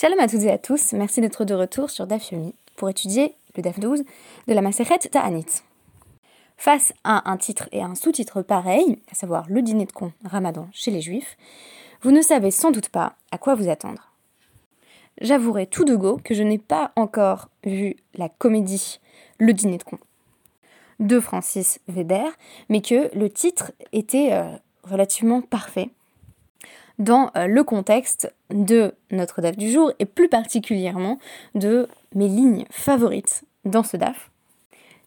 Shalom à toutes et à tous, merci d'être de retour sur DAF Yomi pour étudier le DAF 12 de la Maseret Ta'anit. Face à un titre et un sous-titre pareil, à savoir le dîner de con Ramadan chez les Juifs, vous ne savez sans doute pas à quoi vous attendre. J'avouerai tout de go que je n'ai pas encore vu la comédie Le dîner de con de Francis Weber, mais que le titre était euh, relativement parfait dans euh, le contexte de notre DAF du jour et plus particulièrement de mes lignes favorites dans ce DAF,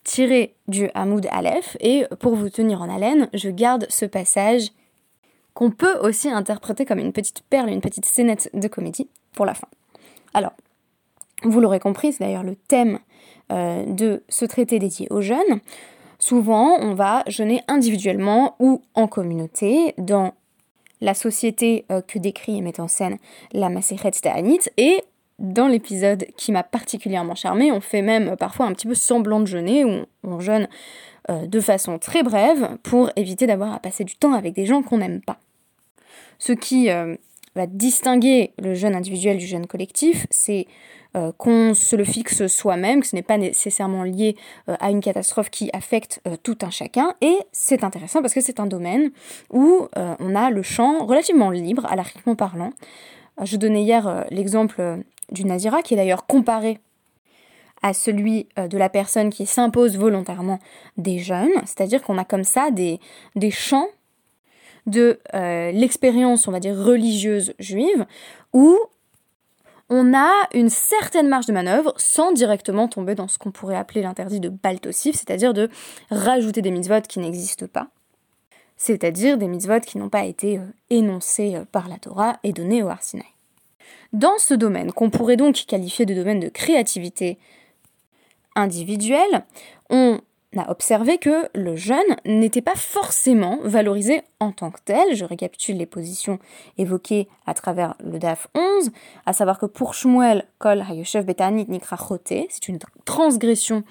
tiré du Hamoud Aleph. Et pour vous tenir en haleine, je garde ce passage qu'on peut aussi interpréter comme une petite perle, une petite scénette de comédie pour la fin. Alors, vous l'aurez compris, c'est d'ailleurs le thème euh, de ce traité dédié aux jeunes. Souvent, on va jeûner individuellement ou en communauté dans la société euh, que décrit et met en scène la Maseret Ta'anit. Et dans l'épisode qui m'a particulièrement charmé, on fait même parfois un petit peu semblant de jeûner, où on, jeûne euh, de façon très brève pour éviter d'avoir à passer du temps avec des gens qu'on n'aime pas. Ce qui euh, va distinguer le jeûne individuel du jeûne collectif, c'est euh, qu'on se le fixe soi-même, que ce n'est pas nécessairement lié euh, à une catastrophe qui affecte euh, tout un chacun. Et c'est intéressant parce que c'est un domaine où on a le champ relativement libre, à l'arithment parlant. Je donnais hier l'exemple du Nazira, qui est d'ailleurs comparé à celui de la personne qui s'impose volontairement des jeunes, c'est-à-dire qu'on a comme ça des, des champs de l'expérience, on va dire, religieuse juive, où on a une certaine marge de manœuvre sans directement tomber dans ce qu'on pourrait appeler l'interdit de baltosif, c'est-à-dire de rajouter des mitzvot qui n'existent pas, c'est-à-dire des mitzvot qui n'ont pas été euh, énoncés euh, par la Torah et donnés au Arsinaï. Dans ce domaine, qu'on pourrait donc qualifier de domaine de créativité individuelle, on a observé que le jeûne n'était pas forcément valorisé en tant que tel. Je récapitule les positions évoquées à travers le DAF 11, à savoir que pour Shmuel, Kol Hayoshev Betanit Nikra c'est une transgression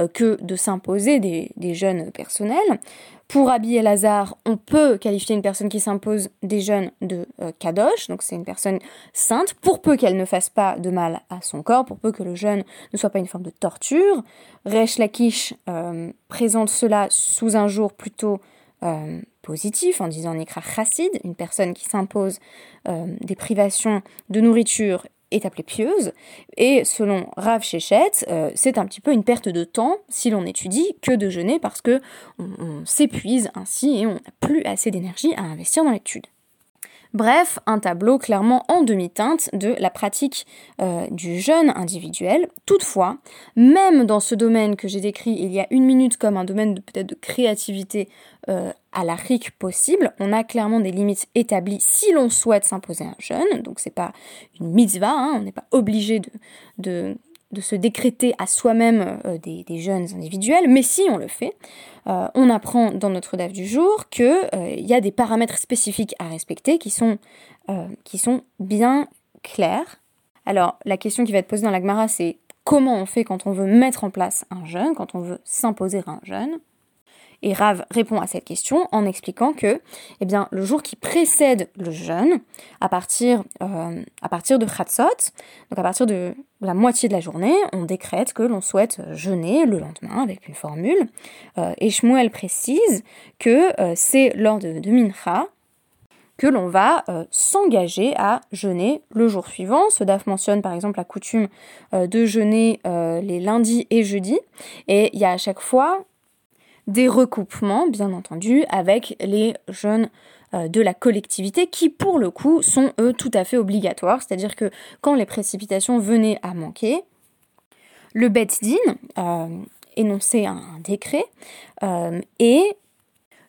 euh, que de s'imposer des, jeûnes personnels. Pour Rabbi Elazar, on peut qualifier une personne qui s'impose des jeûnes de euh, kadosh, donc c'est une personne sainte, pour peu qu'elle ne fasse pas de mal à son corps, pour peu que le jeûne ne soit pas une forme de torture. Resh Lakish euh, présente cela sous un jour plutôt euh, positif en disant Nikra Chassid, une personne qui s'impose des privations de nourriture est appelée pieuse, et selon Rav Shechet, euh, c'est un petit peu une perte de temps si l'on étudie que de jeûner parce que on s'épuise ainsi et on n'a plus assez d'énergie à investir dans l'étude. Bref, un tableau clairement en demi-teinte de la pratique euh, du jeûne individuel. Toutefois, même dans ce domaine que j'ai décrit il y a une minute comme un domaine de peut-être de créativité à la RIC possible, on a clairement des limites établies si l'on souhaite s'imposer un jeûne. Donc c'est pas une mitzvah, hein, on n'est pas obligé de se décréter à soi-même euh, des, jeunes individuels, mais si on le fait, euh, on apprend dans notre DAF du jour qu'il euh, y a des paramètres spécifiques à respecter qui sont, bien clairs. Alors, la question qui va être posée dans la Gemara, c'est comment on fait quand on veut mettre en place un jeûne, quand on veut s'imposer un jeûne? Et Rav répond à cette question en expliquant que eh bien, le jour qui précède le jeûne, à partir, euh, à partir de Khatsot, donc à partir de la moitié de la journée, on décrète que l'on souhaite jeûner le lendemain avec une formule. Euh, et Shmuel précise que euh, c'est lors de, de Mincha que l'on va s'engager à jeûner le jour suivant. Ce DAF mentionne par exemple la coutume de jeûner les lundis et jeudis. Et il y a à chaque fois des recoupements, bien entendu, avec les jeunes euh, de la collectivité qui, pour le coup, sont eux tout à fait obligatoires. C'est-à-dire que quand les précipitations venaient à manquer, le Betzdin euh, énonçait un, décret euh, et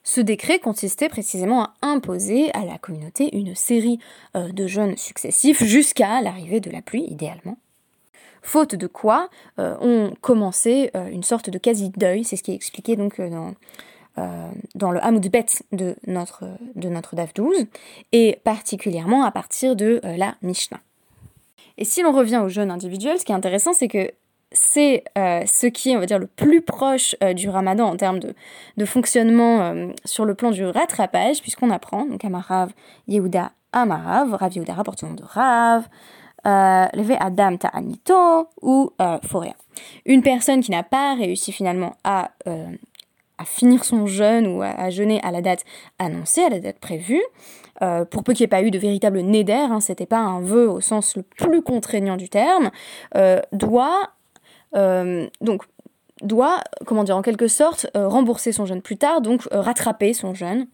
ce décret consistait précisément à imposer à la communauté une série de jeûnes successifs jusqu'à l'arrivée de la pluie, idéalement faute de quoi euh, on commençait euh, une sorte de quasi-deuil, c'est ce qui est expliqué donc euh, dans, dans le Hamoud Bet de notre, de notre DAF 12, et particulièrement à partir de la Mishnah. Et si l'on revient au jeûne individuel, ce qui est intéressant, c'est que c'est ce qui est, on va dire, le plus proche du ramadan en termes de, de fonctionnement sur le plan du rattrapage, puisqu'on apprend, donc Amarav, Yehuda, Amarav, Rav Yehuda rapporte le nom de Rav, levé Adam Ta'anito ou rien. Une personne qui n'a pas réussi finalement à, à finir son jeûne ou à, jeûner à la date annoncée, à la date prévue, pour peu qu'il n'y ait pas eu de véritable néder, hein, c'était pas un vœu au sens le plus contraignant du terme, doit donc doit, comment dire, en quelque sorte, rembourser son jeûne plus tard, donc rattraper son jeûne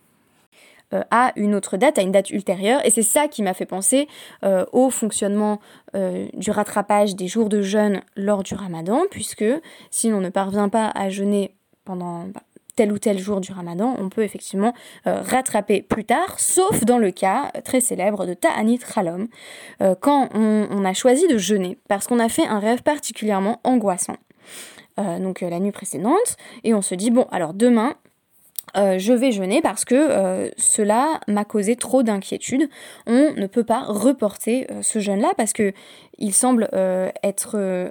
euh, à une autre date, à une date ultérieure. Et c'est ça qui m'a fait penser euh, au fonctionnement euh, du rattrapage des jours de jeûne lors du ramadan, puisque si l'on ne parvient pas à jeûner pendant bah, tel ou tel jour du ramadan, on peut effectivement rattraper plus tard, sauf dans le cas très célèbre de Ta'anit Khalom, quand on, a choisi de jeûner, parce qu'on a fait un rêve particulièrement angoissant. donc la nuit précédente, et on se dit, bon, alors demain, euh, je vais jeûner parce que euh, cela m'a causé trop d'inquiétude. On ne peut pas reporter euh, ce jeûne-là parce que il semble être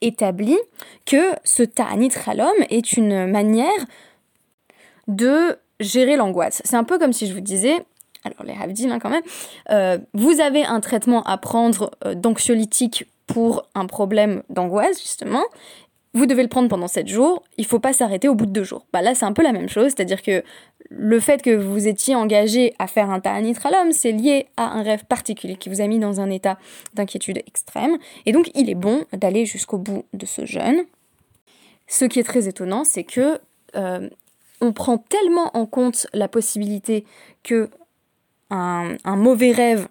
établi que ce ta'anit chalom est une manière de gérer l'angoisse. C'est un peu comme si je vous disais, alors les havdil hein, quand même, vous avez un traitement à prendre d'anxiolytique pour un problème d'angoisse justement, vous devez le prendre pendant 7 jours, il faut pas s'arrêter au bout de 2 jours. Bah là, c'est un peu la même chose, c'est-à-dire que le fait que vous étiez engagé à faire un ta'anit l'homme, c'est lié à un rêve particulier qui vous a mis dans un état d'inquiétude extrême. Et donc, il est bon d'aller jusqu'au bout de ce jeûne. Ce qui est très étonnant, c'est que euh, on prend tellement en compte la possibilité que un, mauvais rêve,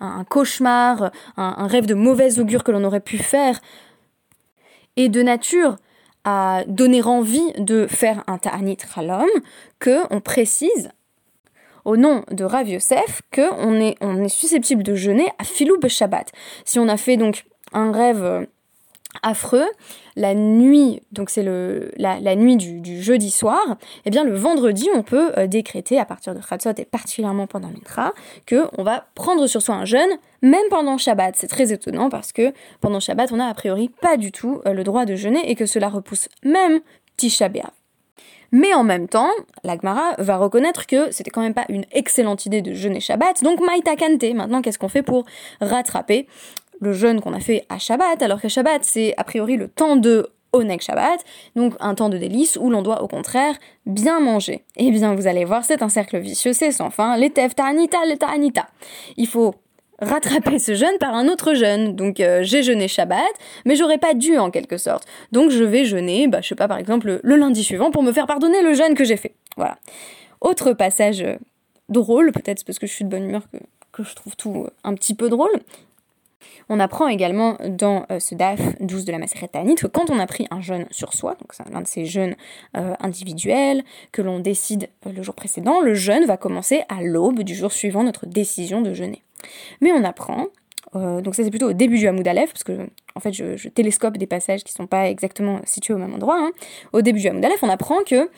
un, cauchemar, un, un rêve de mauvaise augure que l'on aurait pu faire et de nature à donner envie de faire un ta'anit ralom, que on précise au nom de Rav Yosef est, on est susceptible de jeûner à filou Shabbat. Si on a fait donc un rêve affreux, la nuit, donc c'est la, nuit du, jeudi soir, eh bien le vendredi, on peut euh, décréter à partir de Khatsot et particulièrement pendant Mitra que on va prendre sur soi un jeûne, même pendant Shabbat. C'est très étonnant parce que pendant Shabbat, on n'a a priori pas du tout euh, le droit de jeûner et que cela repousse même Tisha B'Av. Mais en même temps, l'Agmara va reconnaître que c'était quand même pas une excellente idée de jeûner Shabbat, donc Maïta Kante. Maintenant, qu'est-ce qu'on fait pour rattraper le jeûne qu'on a fait à Shabbat, alors que Shabbat, c'est a priori le temps de Oneg Shabbat, donc un temps de délice où l'on doit au contraire bien manger. Eh bien, vous allez voir, c'est un cercle vicieux, c'est sans fin. Les tev ta'anita, les. Il faut rattraper ce jeûne par un autre jeûne. Donc euh, j'ai jeûné Shabbat, mais j'aurais pas dû en quelque sorte. Donc je vais jeûner, bah, je sais pas, par exemple, le, lundi suivant pour me faire pardonner le jeûne que j'ai fait. Voilà. Autre passage euh, drôle, peut-être parce que je suis de bonne humeur que, que je trouve tout euh, un petit peu drôle, on apprend également dans euh, ce DAF 12 de la Maseret Tanit que quand on a pris un jeûne sur soi, donc c'est l'un de ces jeûnes euh, individuels que l'on décide euh, le jour précédent, le jeûne va commencer à l'aube du jour suivant notre décision de jeûner. Mais on apprend donc ça c'est plutôt au début du Hamoud Aleph, parce que en fait je, télescope des passages qui ne sont pas exactement situés au même endroit. Hein. Au début du Hamoud Aleph, on apprend que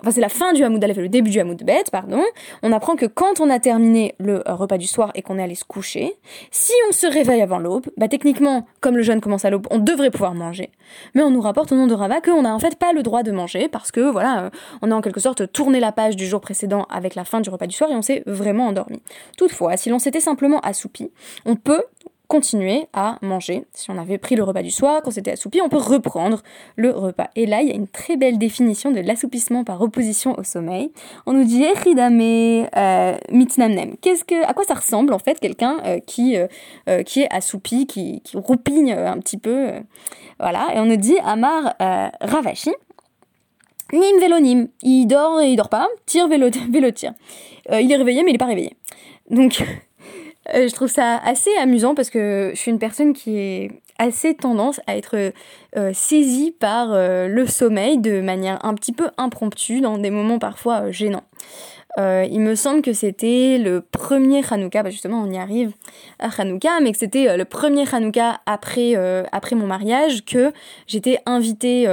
enfin c'est la fin du Hamoud Aleph et le début du Hamoud Bet, pardon, on apprend que quand on a terminé le euh, repas du soir et qu'on est allé se coucher, si on se réveille avant l'aube, bah techniquement, comme le jeûne commence à l'aube, on devrait pouvoir manger. Mais on nous rapporte au nom de Rava qu'on n'a en fait pas le droit de manger parce que voilà, euh, on a en quelque sorte tourné la page du jour précédent avec la fin du repas du soir et on s'est vraiment endormi. Toutefois, si l'on s'était simplement assoupi, on peut continuer à manger. Si on avait pris le repas du soir, qu'on s'était assoupi, on peut reprendre le repas. Et là, il y a une très belle définition de l'assoupissement par opposition au sommeil. On nous dit Echidame euh, mitnamnem. Qu'est-ce que, à quoi ça ressemble en fait quelqu'un euh, qui, euh, qui est assoupi, qui, roupigne un petit peu. voilà. Et on nous dit Amar Ravashi. Nim vélonim. Il dort et il dort pas. Tire vélo, tire. il est réveillé mais il est pas réveillé. Donc je trouve ça assez amusant parce que je suis une personne qui est assez tendance à être euh, saisie par euh, le sommeil de manière un petit peu impromptue dans des moments parfois gênants. il me semble que c'était le premier Hanouka, bah justement on y arrive à Hanouka, mais que c'était le premier Hanouka après, après mon mariage que j'étais invitée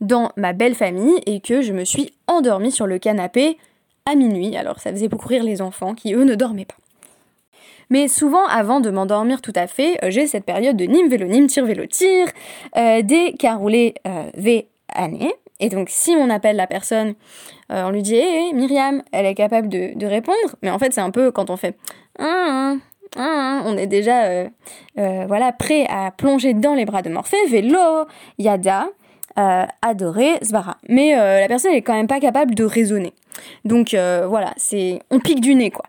dans ma belle famille et que je me suis endormie sur le canapé à minuit. Alors ça faisait beaucoup rire les enfants qui eux ne dormaient pas. Mais souvent, avant de m'endormir tout à fait, euh, j'ai cette période de nim vélo nim, tir vélo tir, euh, des caroulés euh, v année. Et donc, si on appelle la personne, euh, on lui dit hé, Myriam, elle est capable de, répondre. Mais en fait, c'est un peu quand on fait ah, hein, on est déjà voilà prêt à plonger dans les bras de Morphée. Vélo, Yada, adoré, Svara. Mais la personne n'est quand même pas capable de raisonner. Donc voilà, c'est on pique du nez quoi.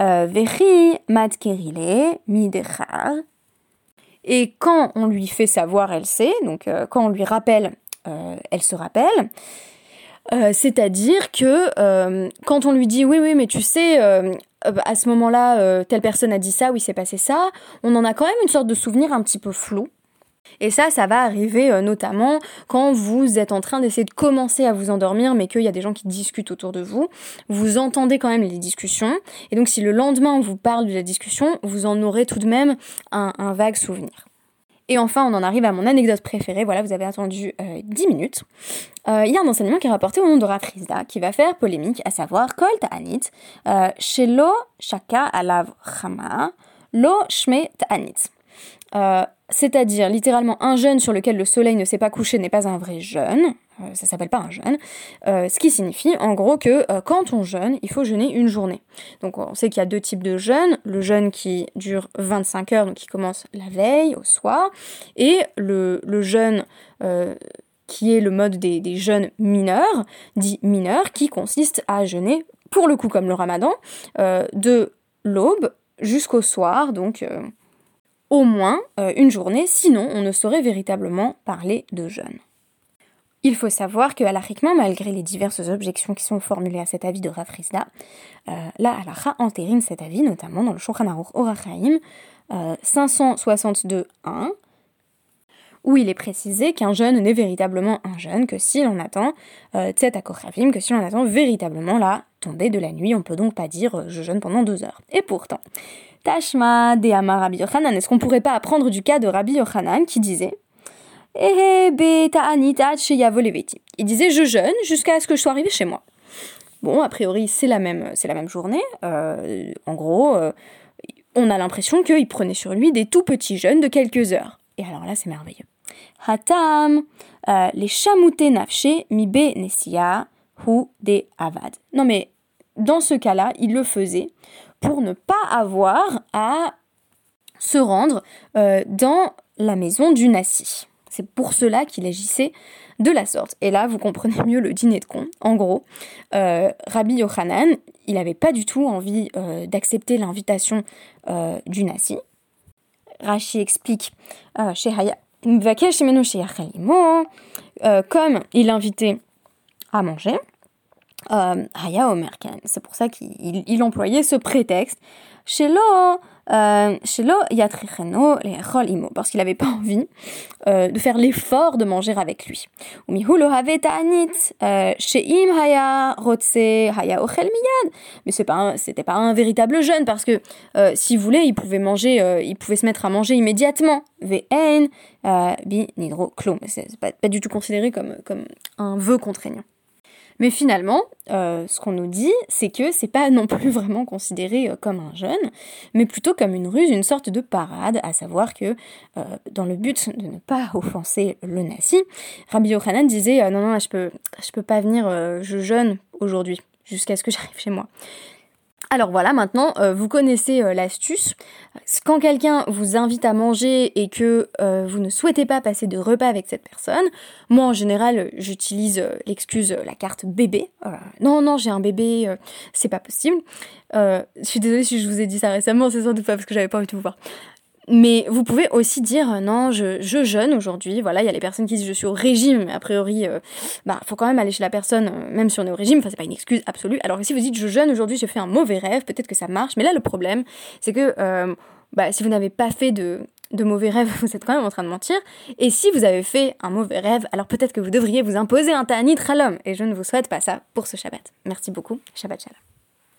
Veri, Matkerile, Midechar. Et quand on lui fait savoir, elle sait, donc quand on lui rappelle, elle se rappelle. Euh, c'est-à-dire que euh, quand on lui dit oui, oui, mais tu sais, euh, à ce moment-là, telle personne a dit ça, oui, c'est passé ça, on en a quand même une sorte de souvenir un petit peu flou. Et ça, ça va arriver notamment quand vous êtes en train d'essayer de commencer à vous endormir, mais qu'il y a des gens qui discutent autour de vous. Vous entendez quand même les discussions. Et donc, si le lendemain on vous parle de la discussion, vous en aurez tout de même un vague souvenir. Et enfin, on en arrive à mon anecdote préférée. Voilà, vous avez attendu 10 euh, minutes. Euh, il y a un enseignement qui est rapporté au nom de Rafrizda qui va faire polémique, à savoir Kol Ta'anit, euh, Shelo Shaka Alav Chama, Lo Shme Ta'anit. C'est-à-dire littéralement un jeûne sur lequel le soleil ne s'est pas couché n'est pas un vrai jeûne, euh, ça s'appelle pas un jeûne, euh, ce qui signifie en gros que euh, quand on jeûne, il faut jeûner une journée. Donc on sait qu'il y a deux types de jeûnes, le jeûne qui dure 25 heures, donc qui commence la veille, au soir, et le, jeûne qui est le mode des, des jeûnes mineurs, dit mineurs, qui consiste à jeûner, pour le coup comme le ramadan, de l'aube jusqu'au soir, donc au moins une journée, sinon on ne saurait véritablement parler de jeûne. Il faut savoir que, halakhiquement, malgré les diverses objections qui sont formulées à cet avis de Rafrizda, euh, la halakha entérine cet avis, notamment dans le Shulchan Aruch Orachaim euh, 562.1, où il est précisé qu'un jeûne n'est véritablement un jeûne que si l'on attend euh, que si l'on attend véritablement la tombée de la nuit. On peut donc pas dire euh, je jeûne pendant deux heures. Et pourtant, Tashma de Rabbi Yochanan, est-ce qu'on pourrait pas apprendre du cas de Rabbi Yochanan qui disait il disait je jeûne jusqu'à ce que je sois arrivé chez moi. Bon, a priori, c'est la même, c'est la même journée. Euh, en gros, euh, on a l'impression qu'il prenait sur lui des tout petits jeûnes de quelques heures. Et alors là, c'est merveilleux. Hatam, euh, les chamouté nafché mibe nesia hu de avad. Non mais, dans ce cas-là, il le faisait pour ne pas avoir à se rendre dans la maison du nasi. C'est pour cela qu'il agissait de la sorte. Et là, vous comprenez mieux le dîner de con. En gros, euh, Rabbi Yochanan, il n'avait pas du tout envie euh, d'accepter l'invitation euh, du Nasi. Rashi explique chez Haya, comme il l'invitait à manger, Omerken. C'est pour ça qu'il employait ce prétexte. Chez euh, parce qu'il n'avait pas envie euh, de faire l'effort de manger avec lui. Euh, Mais c'est pas pas un véritable jeûne parce que s'il voulait, il pouvait manger, il pouvait se mettre à manger immédiatement. Vn bi nidro C'est pas, pas du tout considéré comme, comme un vœu contraignant. Mais finalement, euh, ce qu'on nous dit, c'est que c'est pas non plus vraiment considéré euh, comme un jeûne, mais plutôt comme une ruse, une sorte de parade, à savoir que euh, dans le but de ne pas offenser le nasi, Rabbi Yochanan disait non non je peux je peux pas venir, je jeûne aujourd'hui jusqu'à ce que j'arrive chez moi. Alors voilà, maintenant, euh, vous connaissez euh, l'astuce. Quand quelqu'un vous invite à manger et que euh, vous ne souhaitez pas passer de repas avec cette personne, moi en général, j'utilise l'excuse la carte bébé. non, non, j'ai un bébé, c'est pas possible. je suis désolée si je vous ai dit ça récemment, c'est sans doute pas parce que j'avais pas envie de vous voir. Mais vous pouvez aussi dire euh, non, je, je jeûne aujourd'hui. Voilà, il y a les personnes qui disent je suis au régime, mais a priori, euh, bah, faut quand même aller chez la personne, euh, même si on est au régime. Enfin, c'est pas une excuse absolue. Alors que si vous dites je jeûne aujourd'hui, j'ai fait un mauvais rêve, peut-être que ça marche. Mais là, le problème, c'est que bah, si vous n'avez pas fait de, de mauvais rêves, vous êtes quand même en train de mentir. Et si vous avez fait un mauvais rêve, alors peut-être que vous devriez vous imposer un ta'anit ralom. Et je ne vous souhaite pas ça pour ce Shabbat. Merci beaucoup. Shabbat Shalom.